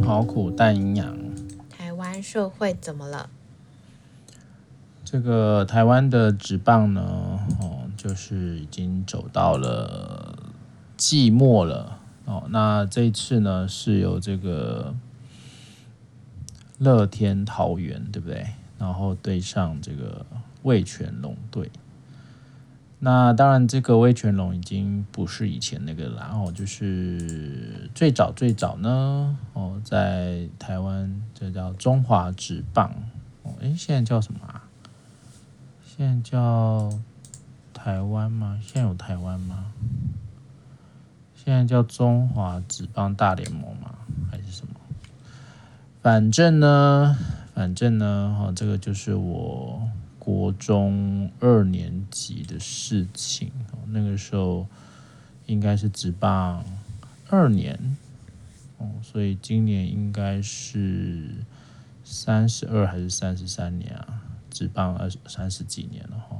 养好苦，但营养。台湾社会怎么了？这个台湾的职棒呢，哦，就是已经走到了季末了哦。那这一次呢，是由这个乐天桃园，对不对？然后对上这个味全龙队。那当然，这个味全龙已经不是以前那个了。然后就是最早最早呢，哦，在台湾这叫中华职棒。哦，诶，现在叫什么啊？现在叫台湾吗？现在有台湾吗？现在叫中华职棒大联盟吗？还是什么？反正呢，反正呢，哈，这个就是我。国中二年级的事情，那个时候应该是职棒二年，哦，所以今年应该是三十二还是三十三年啊？职棒二三十几年了哈。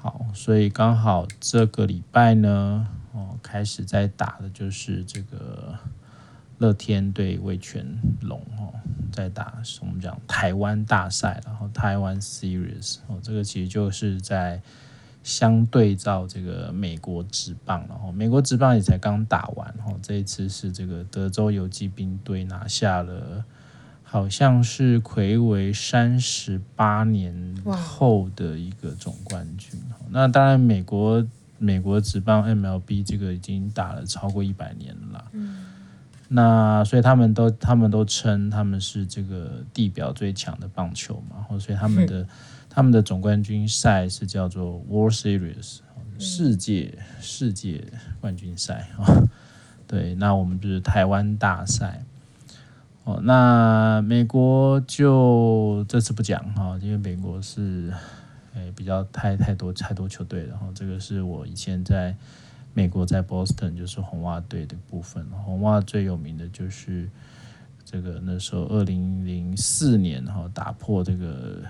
好，所以刚好这个礼拜呢，哦，开始在打的就是这个。乐天对味全龙哦，在打我们讲台湾大赛，然后台湾 Series 哦，这个其实就是在相对照这个美国职棒，然后美国职棒也才刚打完哦，这一次是这个德州游骑兵队拿下了，好像是魁违三十八年后的一个总冠军。那当然，美国美国职棒 MLB 这个已经打了超过一百年了啦。嗯那所以他们都他们都称他们是这个地表最强的棒球嘛，然后所以他们的、嗯、他们的总冠军赛是叫做 World Series 世界世界冠军赛啊。对，那我们就是台湾大赛。哦，那美国就这次不讲哈，因为美国是诶比较太太多太多球队了哈。这个是我以前在。美国在 Boston 就是红袜队的部分，红袜最有名的就是这个那时候二零零四年哈打破这个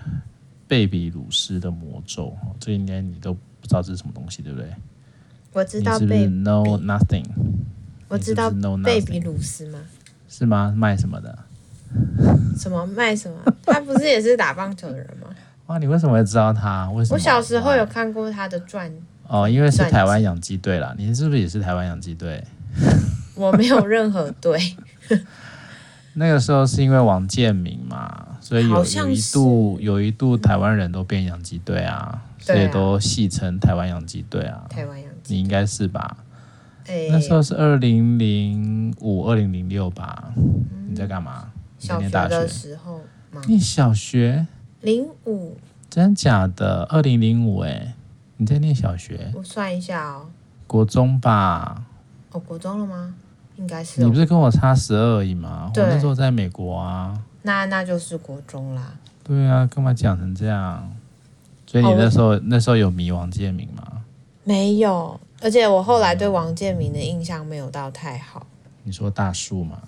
贝比鲁斯的魔咒，这应该你都不知道这是什么东西，对不对？我知道是不是 No Nothing，我知道贝比鲁斯吗？是吗？卖什么的？什么卖什么？他不是也是打棒球的人吗？哇，你为什么会知道他？为什么？我小时候有看过他的传。哦，因为是台湾养鸡队啦，你是不是也是台湾养鸡队？我没有任何队。那个时候是因为王建民嘛，所以有有一度有一度台湾人都变养鸡队啊，所以都戏称台湾养鸡队啊。台湾洋基，你应该是吧？那时候是二零零五、二零零六吧？你在干嘛？小学的时候吗？你小学？零五？真假的？二零零五？哎。你在念小学？我算一下哦。国中吧。哦，国中了吗？应该是、哦。你不是跟我差十二而已吗？对。我那时候在美国啊。那那就是国中啦。对啊，干嘛讲成这样？所以你那时候、哦、那时候有迷王建民吗？没有，而且我后来对王建民的印象没有到太好。你说大树吗？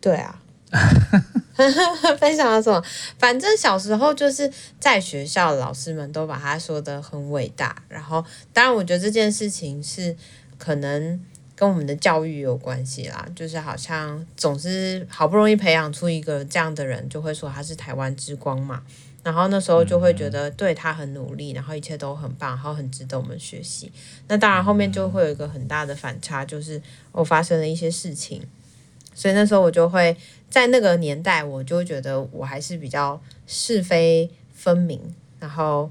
对啊。分享了什么？反正小时候就是在学校，老师们都把他说的很伟大。然后，当然，我觉得这件事情是可能跟我们的教育有关系啦。就是好像总是好不容易培养出一个这样的人，就会说他是台湾之光嘛。然后那时候就会觉得对他很努力，然后一切都很棒，然后很值得我们学习。那当然后面就会有一个很大的反差，就是我发生了一些事情。所以那时候我就会在那个年代，我就觉得我还是比较是非分明，然后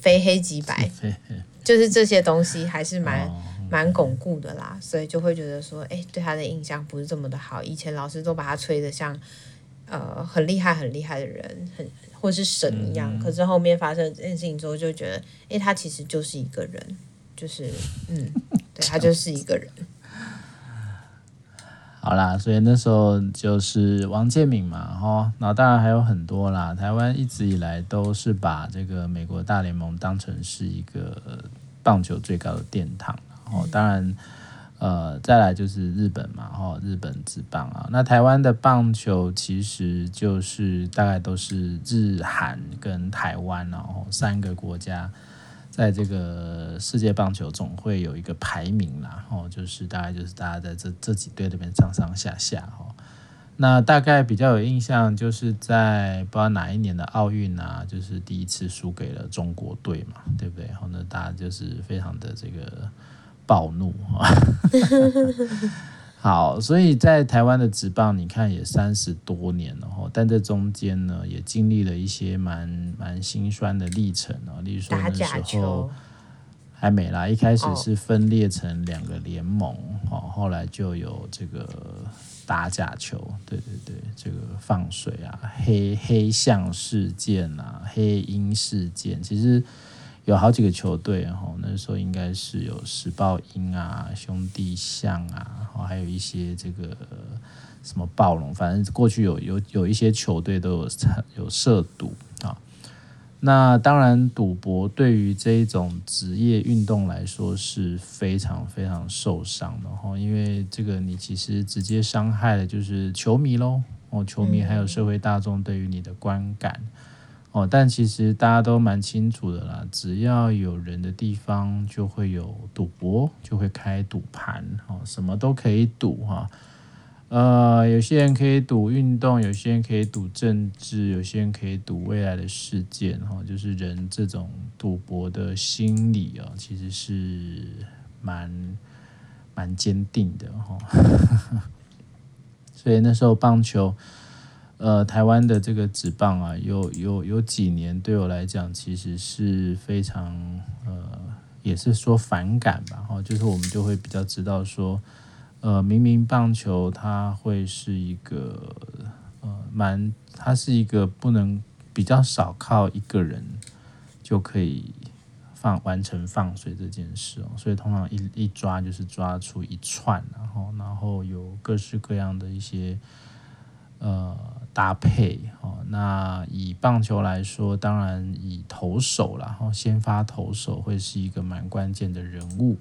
非黑即白，就是这些东西还是蛮蛮巩固的啦。所以就会觉得说，哎，对他的印象不是这么的好。以前老师都把他吹得像呃很厉害很厉害的人，很或是神一样。可是后面发生这件事情之后，就觉得，哎，他其实就是一个人，就是嗯，对他就是一个人。好啦，所以那时候就是王建民嘛，哈，那当然还有很多啦。台湾一直以来都是把这个美国大联盟当成是一个棒球最高的殿堂，然后当然，呃，再来就是日本嘛，哈，日本职棒啊。那台湾的棒球其实就是大概都是日韩跟台湾，然后三个国家。在这个世界棒球总会有一个排名啦，哦，就是大概就是大家在这这几队里面上上下下哦。那大概比较有印象，就是在不知道哪一年的奥运啊，就是第一次输给了中国队嘛，对不对？然后呢，大家就是非常的这个暴怒啊。好，所以在台湾的职棒，你看也三十多年了哈，但这中间呢，也经历了一些蛮蛮心酸的历程啊。例如说那时候还没啦，一开始是分裂成两个联盟，哦，后来就有这个打假球，对对对，这个放水啊，黑黑象事件啊，黑鹰事件，其实。有好几个球队，然后那时候应该是有时报鹰啊、兄弟象啊，然后还有一些这个什么暴龙，反正过去有有有一些球队都有有涉赌啊。那当然，赌博对于这一种职业运动来说是非常非常受伤的哈，因为这个你其实直接伤害的就是球迷喽，哦，球迷还有社会大众对于你的观感。哦，但其实大家都蛮清楚的啦，只要有人的地方就会有赌博，就会开赌盘，哦，什么都可以赌哈。呃，有些人可以赌运动，有些人可以赌政治，有些人可以赌未来的事件，哈，就是人这种赌博的心理啊，其实是蛮蛮坚定的哈。所以那时候棒球。呃，台湾的这个纸棒啊，有有有几年对我来讲，其实是非常呃，也是说反感吧。哈，就是我们就会比较知道说，呃，明明棒球它会是一个呃，蛮，它是一个不能比较少靠一个人就可以放完成放水这件事哦，所以通常一一抓就是抓出一串，然后然后有各式各样的一些呃。搭配哦，那以棒球来说，当然以投手啦，然后先发投手会是一个蛮关键的人物。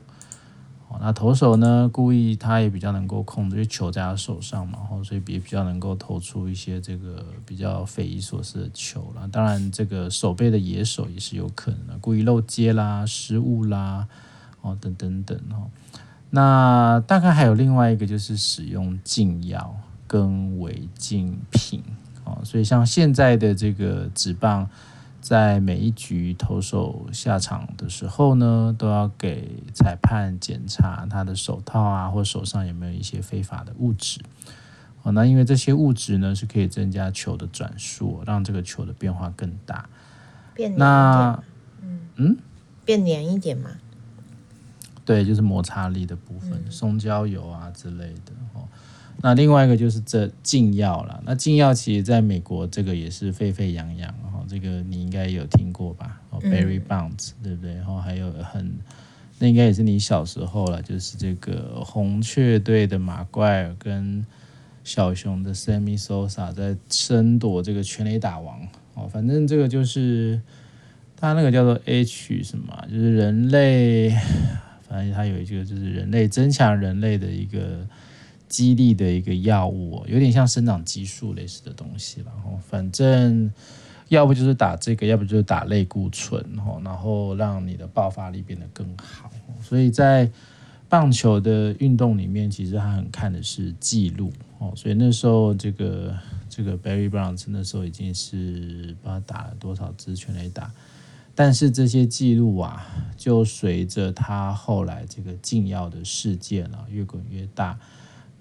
哦，那投手呢，故意他也比较能够控制因为球在他手上嘛，然后所以也比较能够投出一些这个比较匪夷所思的球啦。当然，这个守备的野手也是有可能的，故意漏接啦、失误啦，哦等等等哦。那大概还有另外一个就是使用禁药。跟违禁品啊，所以像现在的这个纸棒，在每一局投手下场的时候呢，都要给裁判检查他的手套啊，或手上有没有一些非法的物质。哦，那因为这些物质呢，是可以增加球的转速，让这个球的变化更大。变。那嗯嗯，变黏一点嘛？对，就是摩擦力的部分，松焦油啊之类的哦。那另外一个就是这禁药了。那禁药其实在美国这个也是沸沸扬扬，哈，这个你应该有听过吧？哦，BERRY BOUNDS，对不对？然后还有很，那应该也是你小时候了，就是这个红雀队的马怪尔跟小熊的 Sammy Sosa 在争夺这个全垒打王。哦，反正这个就是他那个叫做 H 什么，就是人类，反正他有一个就是人类增强人类的一个。激励的一个药物，有点像生长激素类似的东西，然后反正要不就是打这个，要不就是打类固醇，然后让你的爆发力变得更好。所以在棒球的运动里面，其实他很看的是记录哦。所以那时候这个这个 Barry Bonds 那时候已经是不知道打了多少支全垒打，但是这些记录啊，就随着他后来这个禁药的事件啊，越滚越大。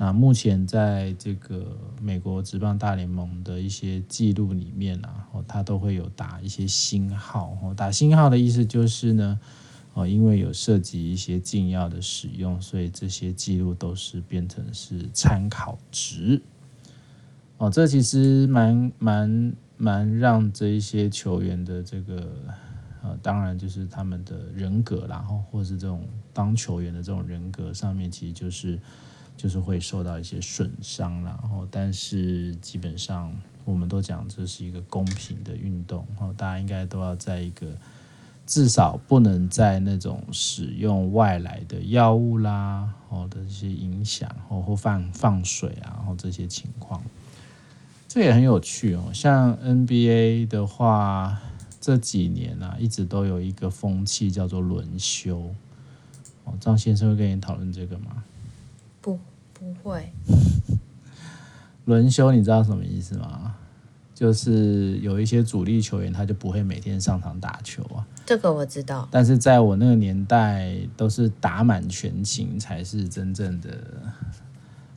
那目前在这个美国职棒大联盟的一些记录里面啊，哦，它都会有打一些星号。哦，打星号的意思就是呢，哦，因为有涉及一些禁药的使用，所以这些记录都是变成是参考值。哦，这其实蛮蛮蛮让这一些球员的这个，呃，当然就是他们的人格，然后或是这种当球员的这种人格上面，其实就是。就是会受到一些损伤，然后但是基本上我们都讲这是一个公平的运动，然后大家应该都要在一个至少不能在那种使用外来的药物啦，哦的一些影响，或或放放水啊，然后这些情况，这也很有趣哦。像 NBA 的话，这几年啊一直都有一个风气叫做轮休。哦，张先生会跟你讨论这个吗？不。会，轮休，你知道什么意思吗？就是有一些主力球员，他就不会每天上场打球啊。这个我知道。但是在我那个年代，都是打满全勤才是真正的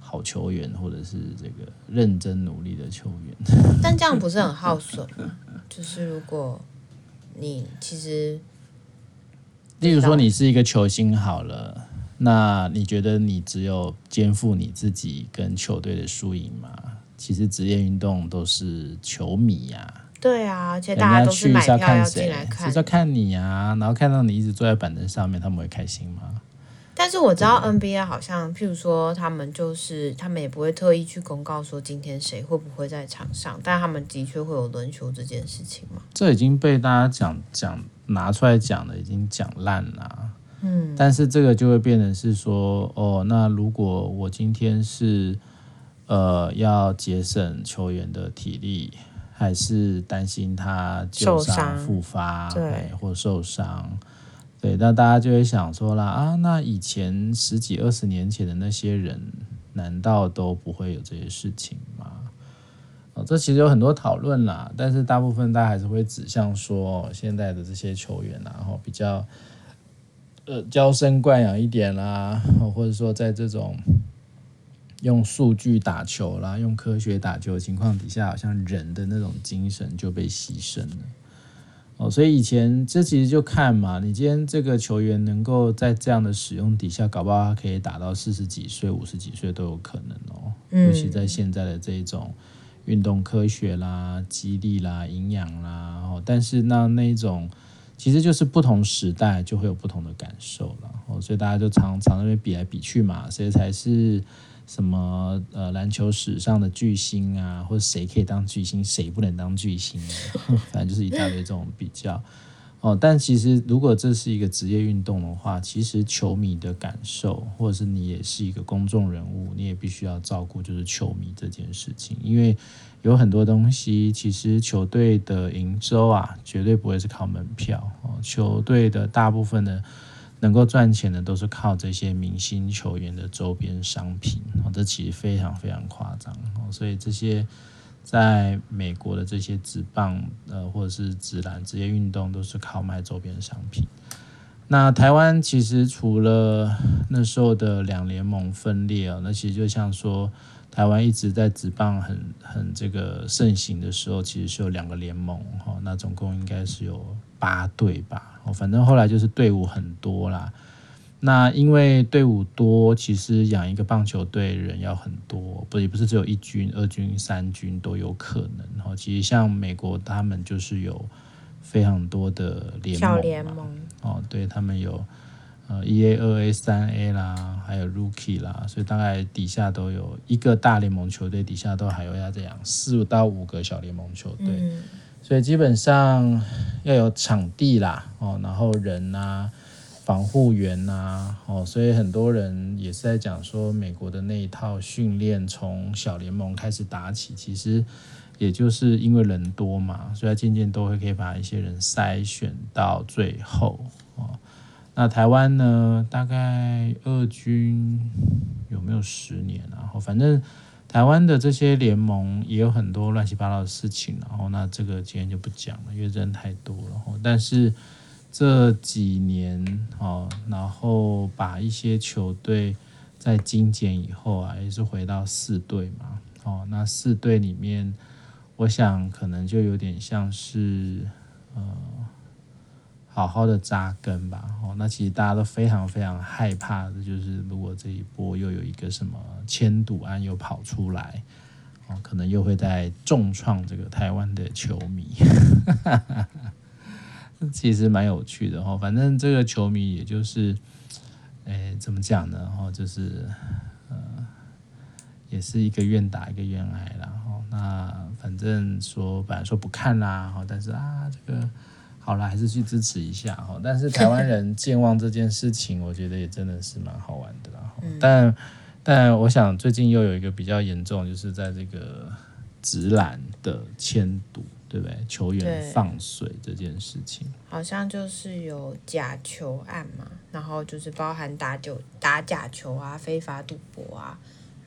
好球员，或者是这个认真努力的球员。但这样不是很耗损吗？就是如果你其实，例如说你是一个球星好了，那你觉得你只有肩负你自己跟球队的输赢吗？其实职业运动都是球迷呀、啊，对啊，而且大家都是买票要进来看，是要看你啊，然后看到你一直坐在板凳上面，他们会开心吗？但是我知道 NBA 好像，譬如说他们就是他们也不会特意去公告说今天谁会不会在场上，但他们的确会有轮休这件事情嘛。这已经被大家讲讲拿出来讲的已经讲烂了，嗯，但是这个就会变成是说，哦，那如果我今天是。呃，要节省球员的体力，还是担心他旧伤复发，对，或受伤，对，那大家就会想说啦，啊，那以前十几二十年前的那些人，难道都不会有这些事情吗？哦，这其实有很多讨论啦，但是大部分大家还是会指向说，现在的这些球员啊，然后比较呃娇生惯养一点啦，或者说在这种。用数据打球啦，用科学打球的情况底下，好像人的那种精神就被牺牲了。哦，所以以前这其实就看嘛，你今天这个球员能够在这样的使用底下，搞不好他可以打到四十几岁、五十几岁都有可能哦。尤其在现在的这种运动科学啦、激励啦、营养啦，哦，但是那那种其实就是不同时代就会有不同的感受了。哦，所以大家就常常那边比来比去嘛，谁才是？什么呃，篮球史上的巨星啊，或者谁可以当巨星，谁不能当巨星？反正就是一大堆这种比较哦。但其实，如果这是一个职业运动的话，其实球迷的感受，或者是你也是一个公众人物，你也必须要照顾，就是球迷这件事情。因为有很多东西，其实球队的营收啊，绝对不会是靠门票哦。球队的大部分的。能够赚钱的都是靠这些明星球员的周边商品哦，这其实非常非常夸张哦。所以这些在美国的这些职棒呃或者是纸篮职业运动都是靠卖周边商品。那台湾其实除了那时候的两联盟分裂啊，那其实就像说台湾一直在职棒很很这个盛行的时候，其实是有两个联盟哈，那总共应该是有八队吧。反正后来就是队伍很多啦。那因为队伍多，其实养一个棒球队人要很多，不也不是只有一军、二军、三军都有可能。然后，其实像美国他们就是有非常多的联盟，联盟哦，对他们有呃一 A、二 A、三 A 啦，还有 Rookie 啦，所以大概底下都有一个大联盟球队，底下都还有要这样四到五个小联盟球队。嗯所以基本上要有场地啦，哦，然后人啊，防护员呐，哦，所以很多人也是在讲说，美国的那一套训练从小联盟开始打起，其实也就是因为人多嘛，所以渐渐都会可以把一些人筛选到最后哦。那台湾呢，大概二军有没有十年啊？反正。台湾的这些联盟也有很多乱七八糟的事情，然后那这个今天就不讲了，因为人太多了。但是这几年哦，然后把一些球队在精简以后啊，也是回到四队嘛。哦，那四队里面，我想可能就有点像是呃。好好的扎根吧，哦，那其实大家都非常非常害怕的，就是如果这一波又有一个什么签赌案又跑出来，哦，可能又会再重创这个台湾的球迷，其实蛮有趣的哦。反正这个球迷也就是，哎，怎么讲呢？哦，就是呃，也是一个愿打一个愿挨啦。哦，那反正说本来说不看啦，哦，但是啊，这个。好了，还是去支持一下哈。但是台湾人健忘这件事情，我觉得也真的是蛮好玩的啦。但但我想最近又有一个比较严重，就是在这个直男的签赌，对不对？球员放水这件事情，好像就是有假球案嘛，然后就是包含打酒、打假球啊、非法赌博啊，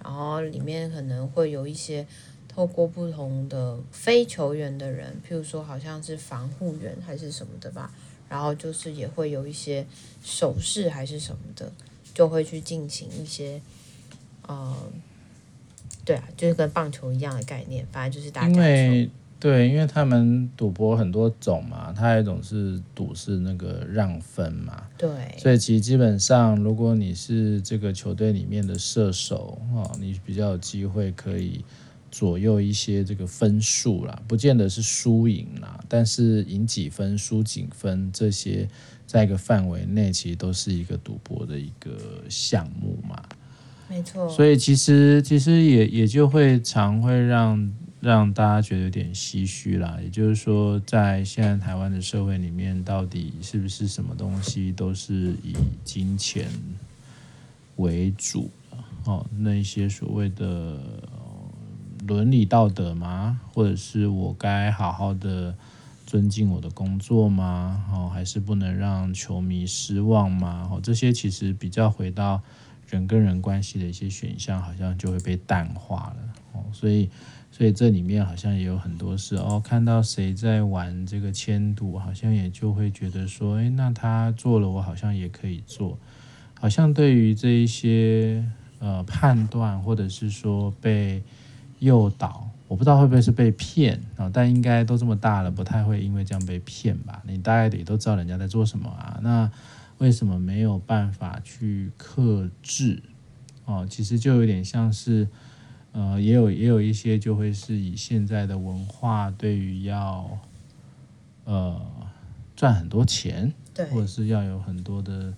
然后里面可能会有一些透过不同的非球员的人，譬如说好像是防护员还是什么的吧，然后就是也会有一些手势还是什么的，就会去进行一些，呃，对啊，就是跟棒球一样的概念，反正就是打假球。对，因为他们赌博很多种嘛，他有一种是赌是那个让分嘛，对，所以其实基本上，如果你是这个球队里面的射手哦，你比较有机会可以左右一些这个分数啦，不见得是输赢啦，但是赢几分、输几分这些，在一个范围内，其实都是一个赌博的一个项目嘛，没错。所以其实其实也也就会常会让。让大家觉得有点唏嘘啦，也就是说，在现在台湾的社会里面，到底是不是什么东西都是以金钱为主哦，那一些所谓的伦理道德吗？或者是我该好好的尊敬我的工作吗？哦，还是不能让球迷失望吗？哦，这些其实比较回到人跟人关系的一些选项，好像就会被淡化了哦，所以。所以这里面好像也有很多事哦，看到谁在玩这个签赌，好像也就会觉得说，诶，那他做了，我好像也可以做。好像对于这一些呃判断，或者是说被诱导，我不知道会不会是被骗啊？但应该都这么大了，不太会因为这样被骗吧？你大概也都知道人家在做什么啊？那为什么没有办法去克制？哦，其实就有点像是。呃，也有也有一些就会是以现在的文化，对于要呃赚很多钱，对，或者是要有很多的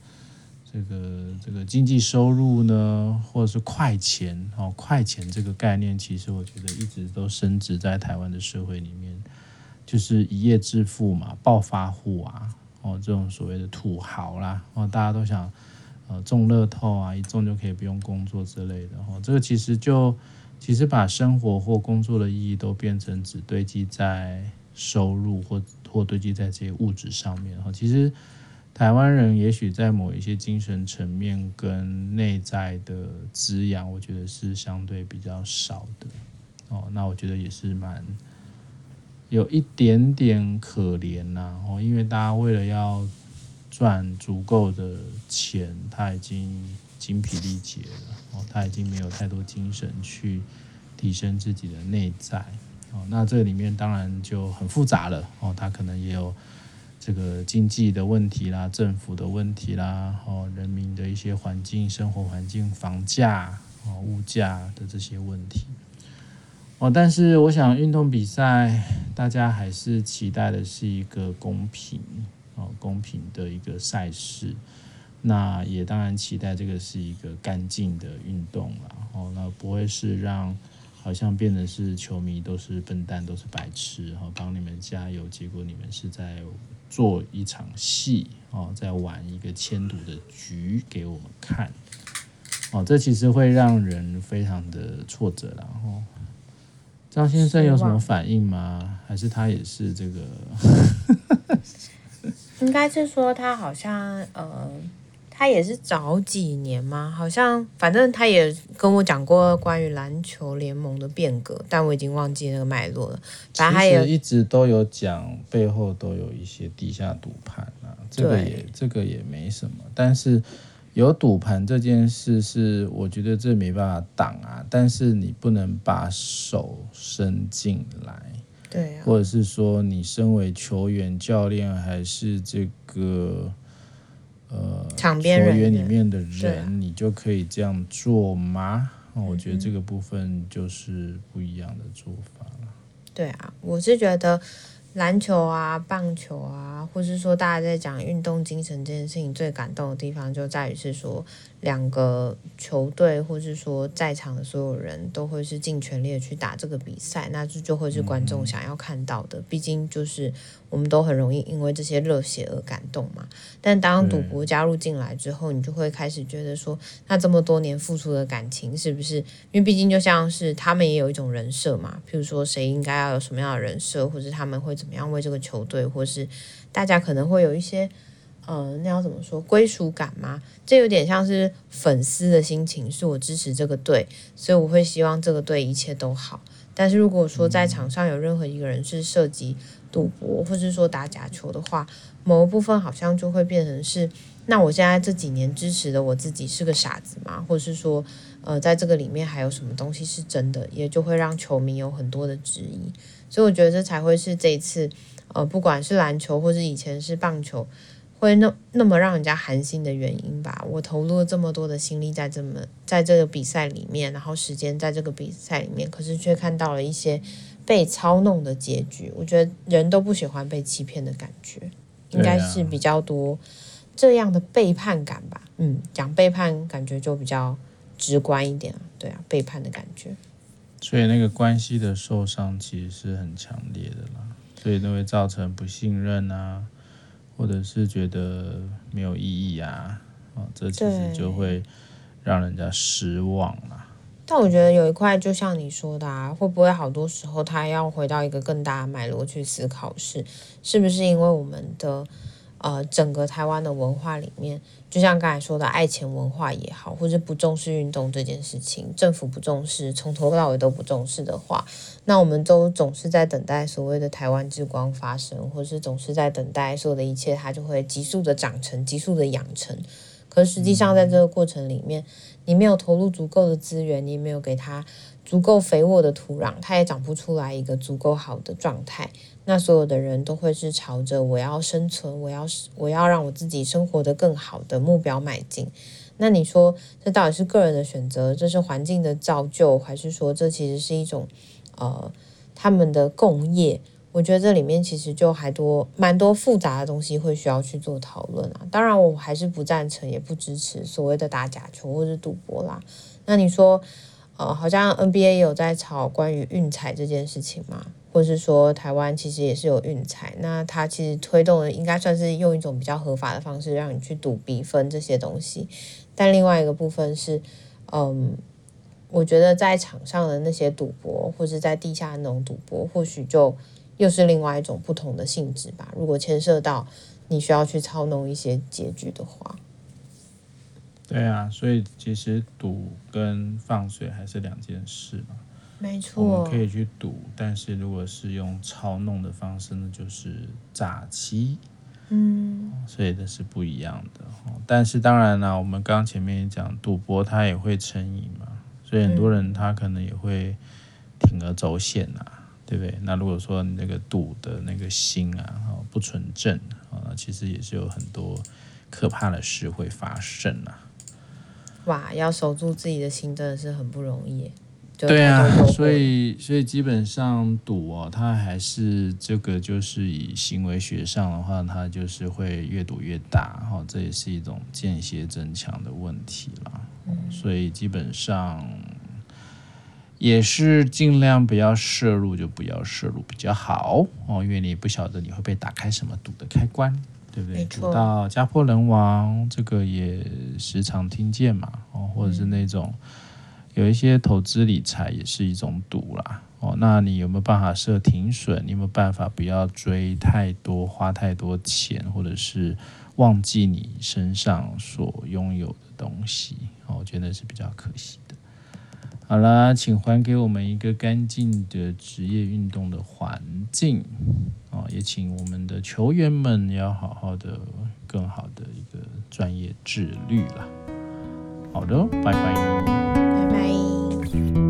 这个这个经济收入呢，或者是快钱哦，快钱这个概念，其实我觉得一直都升值在台湾的社会里面，就是一夜致富嘛，暴发户啊，哦，这种所谓的土豪啦，哦，大家都想呃中乐透啊，一中就可以不用工作之类的，哦，这个其实就。其实把生活或工作的意义都变成只堆积在收入或或堆积在这些物质上面哈，其实台湾人也许在某一些精神层面跟内在的滋养，我觉得是相对比较少的哦。那我觉得也是蛮有一点点可怜呐哦，因为大家为了要赚足够的钱，他已经。精疲力竭了哦，他已经没有太多精神去提升自己的内在哦。那这里面当然就很复杂了哦，他可能也有这个经济的问题啦、政府的问题啦、哦人民的一些环境、生活环境、房价哦、物价的这些问题哦。但是我想，运动比赛大家还是期待的是一个公平哦、公平的一个赛事。那也当然期待这个是一个干净的运动了哦，那不会是让好像变得是球迷都是笨蛋都是白痴然后，帮你们加油，结果你们是在做一场戏哦，在玩一个签赌的局给我们看哦，这其实会让人非常的挫折然后张先生有什么反应吗？还是他也是这个？应该是说他好像呃。他也是早几年吗？好像反正他也跟我讲过关于篮球联盟的变革，但我已经忘记那个脉络了。反正他也一直都有讲，背后都有一些地下赌盘啊，这个也这个也没什么。但是有赌盘这件事是，我觉得这没办法挡啊。但是你不能把手伸进来，对啊，或者是说你身为球员、教练还是这个。呃，场边人员里面的人，啊、你就可以这样做吗？那我觉得这个部分就是不一样的做法了。对啊，我是觉得篮球啊、棒球啊，或是说大家在讲运动精神这件事情，最感动的地方就在于是说。两个球队，或是说在场的所有人都会是尽全力的去打这个比赛，那这就会是观众想要看到的。毕竟就是我们都很容易因为这些热血而感动嘛。但当赌博加入进来之后，你就会开始觉得说，那这么多年付出的感情是不是？因为毕竟就像是他们也有一种人设嘛，譬如说谁应该要有什么样的人设，或是他们会怎么样为这个球队，或是大家可能会有一些。呃，那要怎么说归属感吗？这有点像是粉丝的心情，是我支持这个队，所以我会希望这个队一切都好。但是如果说在场上有任何一个人是涉及赌博，或是说打假球的话，某一部分好像就会变成是，那我现在这几年支持的我自己是个傻子吗？或者是说，呃，在这个里面还有什么东西是真的，也就会让球迷有很多的质疑。所以我觉得这才会是这一次，呃，不管是篮球或是以前是棒球。会那那么让人家寒心的原因吧？我投入了这么多的心力在这么在这个比赛里面，然后时间在这个比赛里面，可是却看到了一些被操弄的结局。我觉得人都不喜欢被欺骗的感觉，应该是比较多这样的背叛感吧？嗯，讲背叛感觉就比较直观一点啊。对啊，背叛的感觉。所以那个关系的受伤其实是很强烈的啦，所以都会造成不信任啊。或者是觉得没有意义啊，哦，这其实就会让人家失望啦。但我觉得有一块，就像你说的啊，会不会好多时候他要回到一个更大的脉络去思考是，是不是因为我们的。呃，整个台湾的文化里面，就像刚才说的爱钱文化也好，或者不重视运动这件事情，政府不重视，从头到尾都不重视的话，那我们都总是在等待所谓的台湾之光发生，或是总是在等待所有的一切，它就会急速的长成，急速的养成。可实际上，在这个过程里面，你没有投入足够的资源，你没有给它足够肥沃的土壤，它也长不出来一个足够好的状态。那所有的人都会是朝着我要生存，我要我要让我自己生活的更好的目标迈进。那你说这到底是个人的选择，这是环境的造就，还是说这其实是一种呃他们的共业？我觉得这里面其实就还多蛮多复杂的东西会需要去做讨论啊。当然，我还是不赞成也不支持所谓的打假球或是赌博啦。那你说呃，好像 NBA 有在炒关于运彩这件事情吗？或是说台湾其实也是有运彩，那它其实推动的应该算是用一种比较合法的方式让你去赌比分这些东西。但另外一个部分是，嗯，我觉得在场上的那些赌博，或是在地下那种赌博，或许就又是另外一种不同的性质吧。如果牵涉到你需要去操弄一些结局的话，对啊，所以其实赌跟放水还是两件事嘛。没错，我们可以去赌，但是如果是用操弄的方式呢，就是诈欺，嗯，所以这是不一样的。但是当然了，我们刚刚前面也讲，赌博它也会成瘾嘛，所以很多人他可能也会铤而走险呐、啊，对不对？那如果说你那个赌的那个心啊，不纯正啊，其实也是有很多可怕的事会发生啊。哇，要守住自己的心真的是很不容易。对啊，所以所以基本上赌哦，它还是这个就是以行为学上的话，它就是会越赌越大，哈，这也是一种间歇增强的问题啦。所以基本上也是尽量不要摄入，就不要摄入比较好哦，因为你不晓得你会被打开什么赌的开关，对不对？赌到家破人亡，这个也时常听见嘛，哦，或者是那种。有一些投资理财也是一种赌啦，哦，那你有没有办法设停损？你有没有办法不要追太多、花太多钱，或者是忘记你身上所拥有的东西？哦，我觉得是比较可惜的。好啦，请还给我们一个干净的职业运动的环境，哦，也请我们的球员们要好好的、更好的一个专业自律啦。好的，拜拜。you.